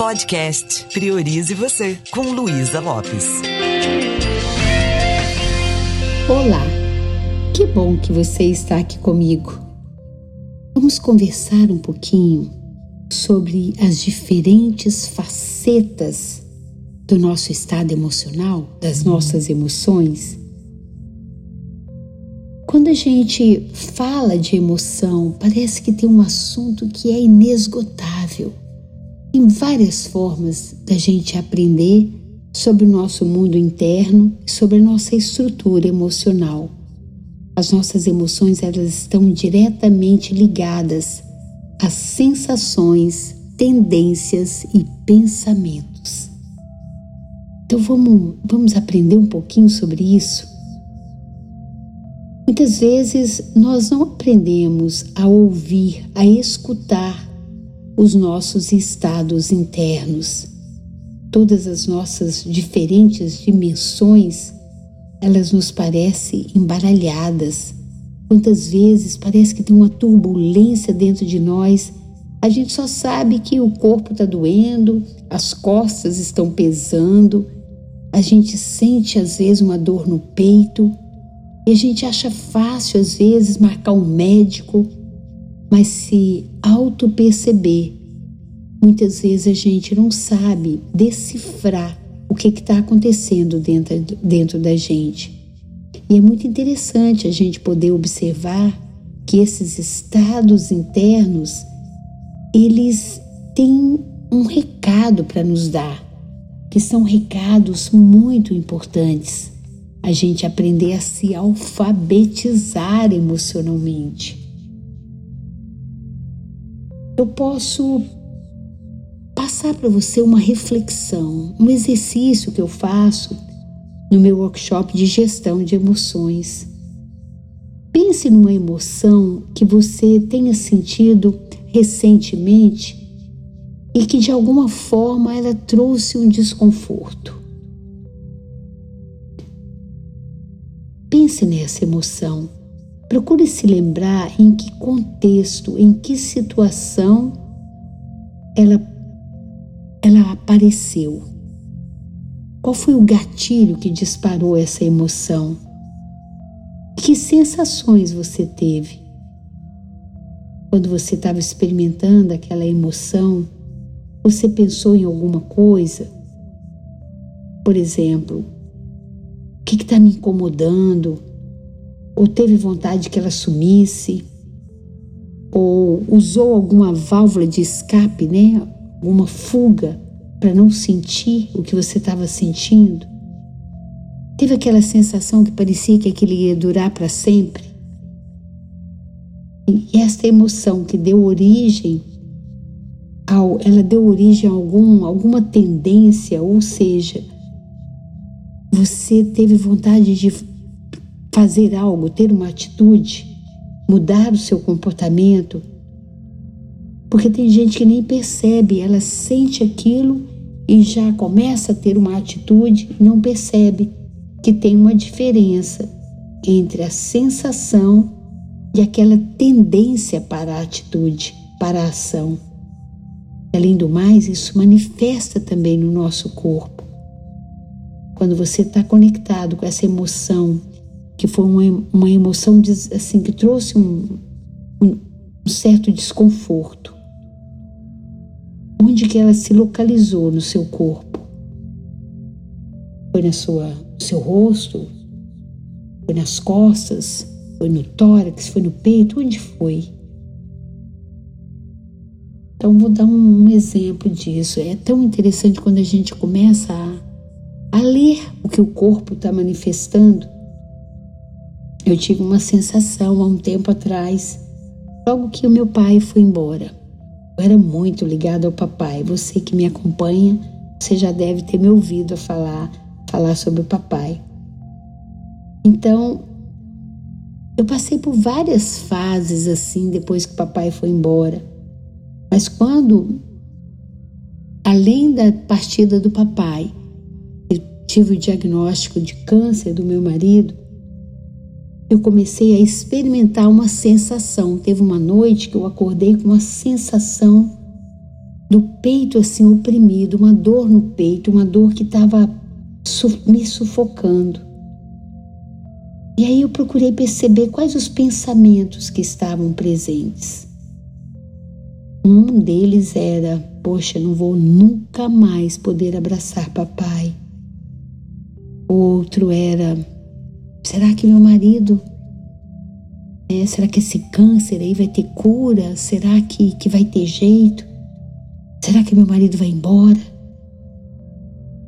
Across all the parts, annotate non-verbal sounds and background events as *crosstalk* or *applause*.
Podcast Priorize Você, com Luísa Lopes. Olá, que bom que você está aqui comigo. Vamos conversar um pouquinho sobre as diferentes facetas do nosso estado emocional, das nossas emoções. Quando a gente fala de emoção, parece que tem um assunto que é inesgotável. Tem várias formas da gente aprender sobre o nosso mundo interno e sobre a nossa estrutura emocional. As nossas emoções elas estão diretamente ligadas às sensações, tendências e pensamentos. Então vamos, vamos aprender um pouquinho sobre isso? Muitas vezes nós não aprendemos a ouvir, a escutar os nossos estados internos. Todas as nossas diferentes dimensões, elas nos parecem embaralhadas. Quantas vezes parece que tem uma turbulência dentro de nós. A gente só sabe que o corpo está doendo, as costas estão pesando, a gente sente às vezes uma dor no peito e a gente acha fácil às vezes marcar um médico mas se auto-perceber, muitas vezes a gente não sabe decifrar o que está acontecendo dentro, dentro da gente. E é muito interessante a gente poder observar que esses estados internos, eles têm um recado para nos dar, que são recados muito importantes. A gente aprender a se alfabetizar emocionalmente eu posso passar para você uma reflexão, um exercício que eu faço no meu workshop de gestão de emoções. Pense numa emoção que você tenha sentido recentemente e que de alguma forma ela trouxe um desconforto. Pense nessa emoção Procure se lembrar em que contexto, em que situação ela, ela apareceu. Qual foi o gatilho que disparou essa emoção? Que sensações você teve? Quando você estava experimentando aquela emoção, você pensou em alguma coisa? Por exemplo, o que está me incomodando? Ou teve vontade que ela sumisse, ou usou alguma válvula de escape, né? Alguma fuga para não sentir o que você estava sentindo. Teve aquela sensação que parecia que aquilo ia durar para sempre. E esta emoção que deu origem ao, ela deu origem a algum, alguma tendência, ou seja, você teve vontade de fazer algo, ter uma atitude, mudar o seu comportamento. Porque tem gente que nem percebe, ela sente aquilo e já começa a ter uma atitude e não percebe que tem uma diferença entre a sensação e aquela tendência para a atitude, para a ação. Além do mais, isso manifesta também no nosso corpo. Quando você está conectado com essa emoção que foi uma, uma emoção assim que trouxe um, um, um certo desconforto. Onde que ela se localizou no seu corpo? Foi na sua, no seu rosto? Foi nas costas? Foi no tórax? Foi no peito? Onde foi? Então, vou dar um, um exemplo disso. É tão interessante quando a gente começa a, a ler o que o corpo está manifestando eu tive uma sensação há um tempo atrás, logo que o meu pai foi embora. Eu era muito ligada ao papai. Você que me acompanha, você já deve ter me ouvido falar, falar sobre o papai. Então, eu passei por várias fases assim depois que o papai foi embora. Mas quando, além da partida do papai, eu tive o diagnóstico de câncer do meu marido, eu comecei a experimentar uma sensação. Teve uma noite que eu acordei com uma sensação do peito assim oprimido, uma dor no peito, uma dor que estava me sufocando. E aí eu procurei perceber quais os pensamentos que estavam presentes. Um deles era: Poxa, não vou nunca mais poder abraçar papai. O outro era: Será que meu marido é, será que esse câncer aí vai ter cura? Será que, que vai ter jeito? Será que meu marido vai embora?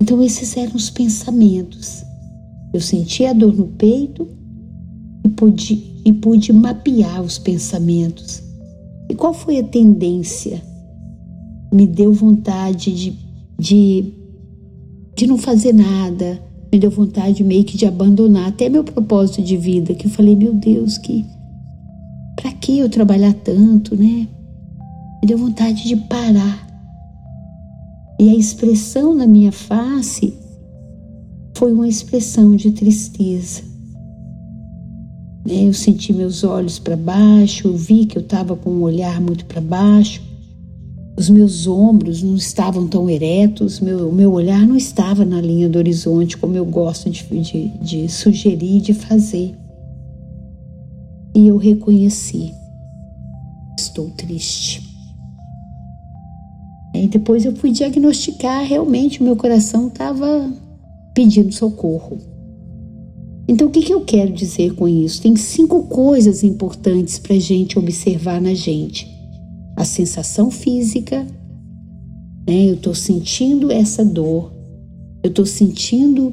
Então, esses eram os pensamentos. Eu senti a dor no peito e pude, e pude mapear os pensamentos. E qual foi a tendência? Me deu vontade de, de, de não fazer nada, me deu vontade meio que de abandonar até meu propósito de vida, que eu falei, meu Deus, que para que eu trabalhar tanto, né? Me deu vontade de parar. E a expressão na minha face foi uma expressão de tristeza. Né? Eu senti meus olhos para baixo, vi que eu estava com um olhar muito para baixo, os meus ombros não estavam tão eretos, meu, meu olhar não estava na linha do horizonte, como eu gosto de, de, de sugerir, de fazer e eu reconheci: estou triste. E depois eu fui diagnosticar, realmente o meu coração estava pedindo socorro. Então, o que, que eu quero dizer com isso? Tem cinco coisas importantes para a gente observar na gente: a sensação física, né? eu estou sentindo essa dor, eu estou sentindo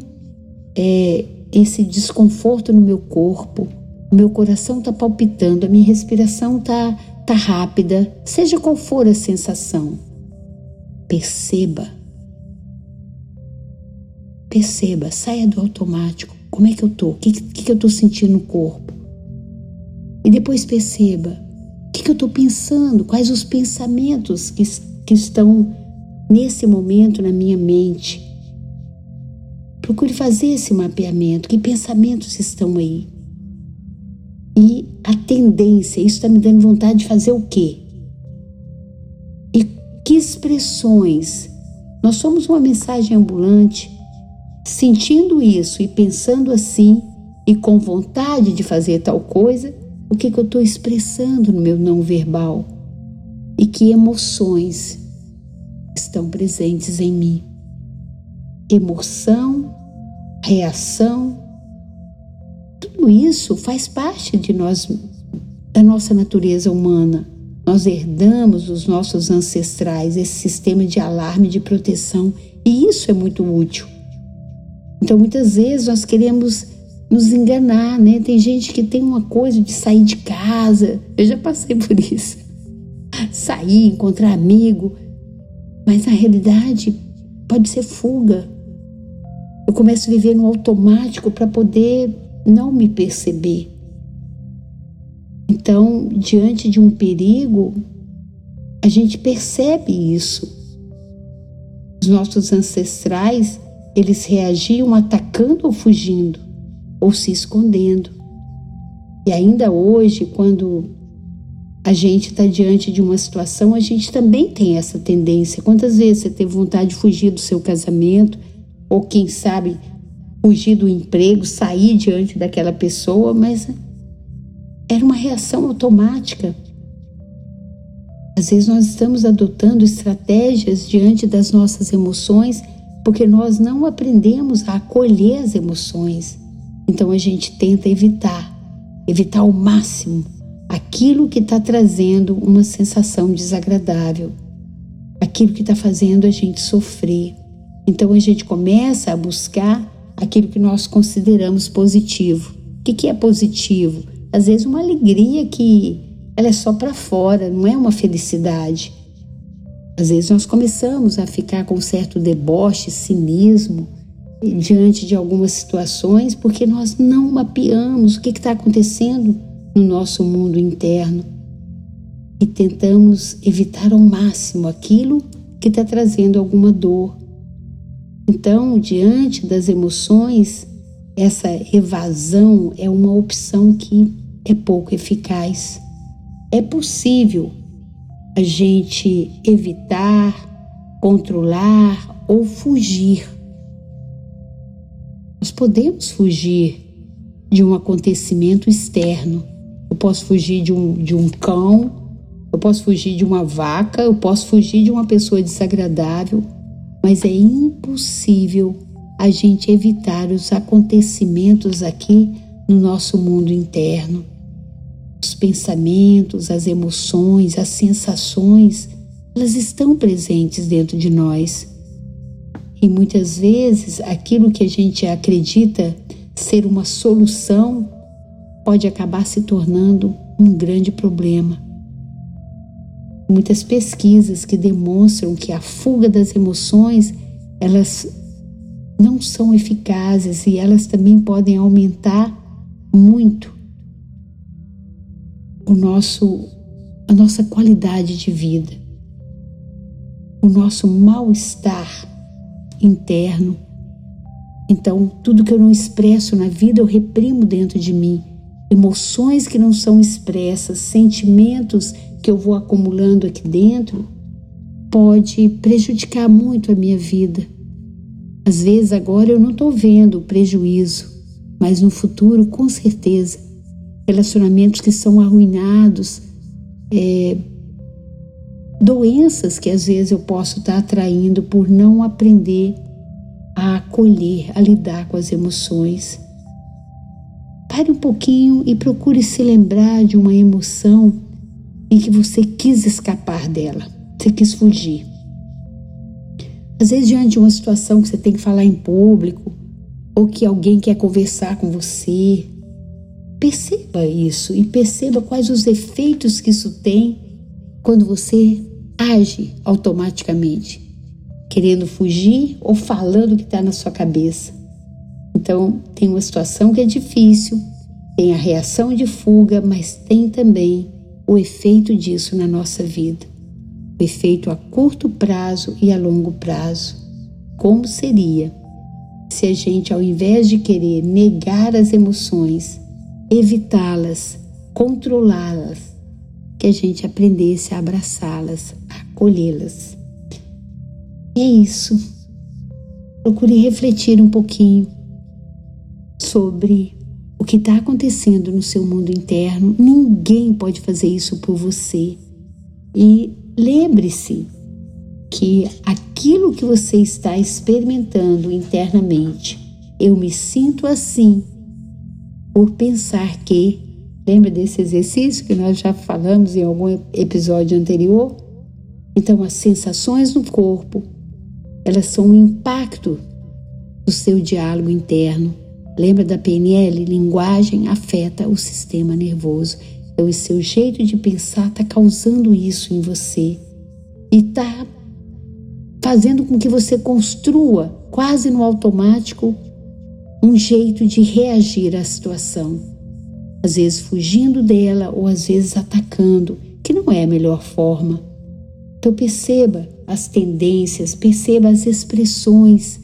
é, esse desconforto no meu corpo, meu coração está palpitando, a minha respiração está tá rápida, seja qual for a sensação. Perceba. Perceba, saia do automático. Como é que eu tô? O que, que, que eu tô sentindo no corpo? E depois perceba o que, que eu estou pensando, quais os pensamentos que, que estão nesse momento na minha mente. Procure fazer esse mapeamento. Que pensamentos estão aí? E a tendência, isso está me dando vontade de fazer o quê? E que expressões? Nós somos uma mensagem ambulante, sentindo isso e pensando assim, e com vontade de fazer tal coisa, o que, que eu estou expressando no meu não verbal? E que emoções estão presentes em mim? Emoção, reação, tudo isso faz parte de nós, da nossa natureza humana. Nós herdamos dos nossos ancestrais esse sistema de alarme, de proteção, e isso é muito útil. Então, muitas vezes nós queremos nos enganar, né? Tem gente que tem uma coisa de sair de casa, eu já passei por isso. Sair, encontrar amigo, mas na realidade pode ser fuga. Eu começo a viver no automático para poder não me perceber. Então, diante de um perigo, a gente percebe isso. Os nossos ancestrais, eles reagiam atacando ou fugindo, ou se escondendo. E ainda hoje, quando a gente está diante de uma situação, a gente também tem essa tendência. Quantas vezes você teve vontade de fugir do seu casamento, ou quem sabe fugir do emprego, sair diante daquela pessoa, mas era uma reação automática. Às vezes nós estamos adotando estratégias diante das nossas emoções porque nós não aprendemos a acolher as emoções. Então a gente tenta evitar, evitar ao máximo aquilo que está trazendo uma sensação desagradável, aquilo que está fazendo a gente sofrer. Então a gente começa a buscar aquilo que nós consideramos positivo. O que, que é positivo? Às vezes uma alegria que ela é só para fora, não é uma felicidade. Às vezes nós começamos a ficar com certo deboche, cinismo diante de algumas situações porque nós não mapeamos o que está acontecendo no nosso mundo interno e tentamos evitar ao máximo aquilo que está trazendo alguma dor, então, diante das emoções, essa evasão é uma opção que é pouco eficaz. É possível a gente evitar, controlar ou fugir. Nós podemos fugir de um acontecimento externo. Eu posso fugir de um, de um cão, eu posso fugir de uma vaca, eu posso fugir de uma pessoa desagradável, mas é impossível a gente evitar os acontecimentos aqui no nosso mundo interno. Os pensamentos, as emoções, as sensações, elas estão presentes dentro de nós. E muitas vezes aquilo que a gente acredita ser uma solução pode acabar se tornando um grande problema. Muitas pesquisas que demonstram que a fuga das emoções, elas não são eficazes e elas também podem aumentar muito o nosso a nossa qualidade de vida, o nosso mal-estar interno. Então, tudo que eu não expresso na vida eu reprimo dentro de mim. Emoções que não são expressas, sentimentos que eu vou acumulando aqui dentro, pode prejudicar muito a minha vida. Às vezes agora eu não estou vendo o prejuízo, mas no futuro, com certeza, relacionamentos que são arruinados, é, doenças que às vezes eu posso estar atraindo por não aprender a acolher, a lidar com as emoções. Pare um pouquinho e procure se lembrar de uma emoção em que você quis escapar dela, você quis fugir. Às vezes, diante de uma situação que você tem que falar em público, ou que alguém quer conversar com você, perceba isso e perceba quais os efeitos que isso tem quando você age automaticamente, querendo fugir ou falando o que está na sua cabeça. Então, tem uma situação que é difícil, tem a reação de fuga, mas tem também o efeito disso na nossa vida. O efeito a curto prazo e a longo prazo. Como seria se a gente, ao invés de querer negar as emoções, evitá-las, controlá-las, que a gente aprendesse a abraçá-las, acolhê-las. E é isso. Procure refletir um pouquinho sobre o que está acontecendo no seu mundo interno. Ninguém pode fazer isso por você. E lembre-se que aquilo que você está experimentando internamente, eu me sinto assim por pensar que Lembra desse exercício que nós já falamos em algum episódio anterior? Então, as sensações no corpo, elas são um impacto do seu diálogo interno. Lembra da PNL? Linguagem afeta o sistema nervoso. Então, o seu jeito de pensar está causando isso em você e está fazendo com que você construa, quase no automático, um jeito de reagir à situação às vezes fugindo dela ou às vezes atacando, que não é a melhor forma. Então perceba as tendências, perceba as expressões,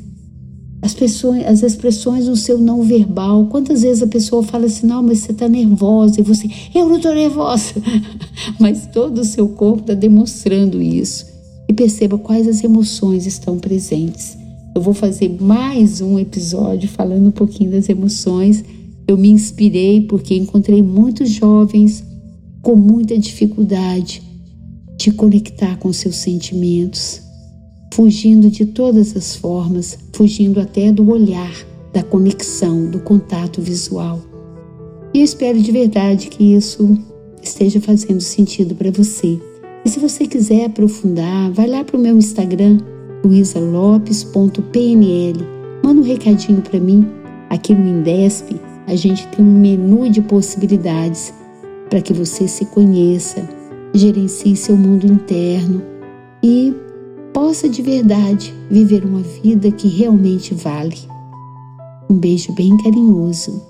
as, pessoas, as expressões no seu não verbal. Quantas vezes a pessoa fala assim, não, mas você está nervosa, e você, eu não estou nervosa, *laughs* mas todo o seu corpo está demonstrando isso. E perceba quais as emoções estão presentes. Eu vou fazer mais um episódio falando um pouquinho das emoções eu me inspirei porque encontrei muitos jovens com muita dificuldade de conectar com seus sentimentos, fugindo de todas as formas, fugindo até do olhar, da conexão, do contato visual. E eu espero de verdade que isso esteja fazendo sentido para você. E se você quiser aprofundar, vai lá para o meu Instagram, luisalopes.pnl. Manda um recadinho para mim aqui no Indesp a gente tem um menu de possibilidades para que você se conheça, gerencie seu mundo interno e possa de verdade viver uma vida que realmente vale. Um beijo bem carinhoso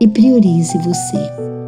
e priorize você.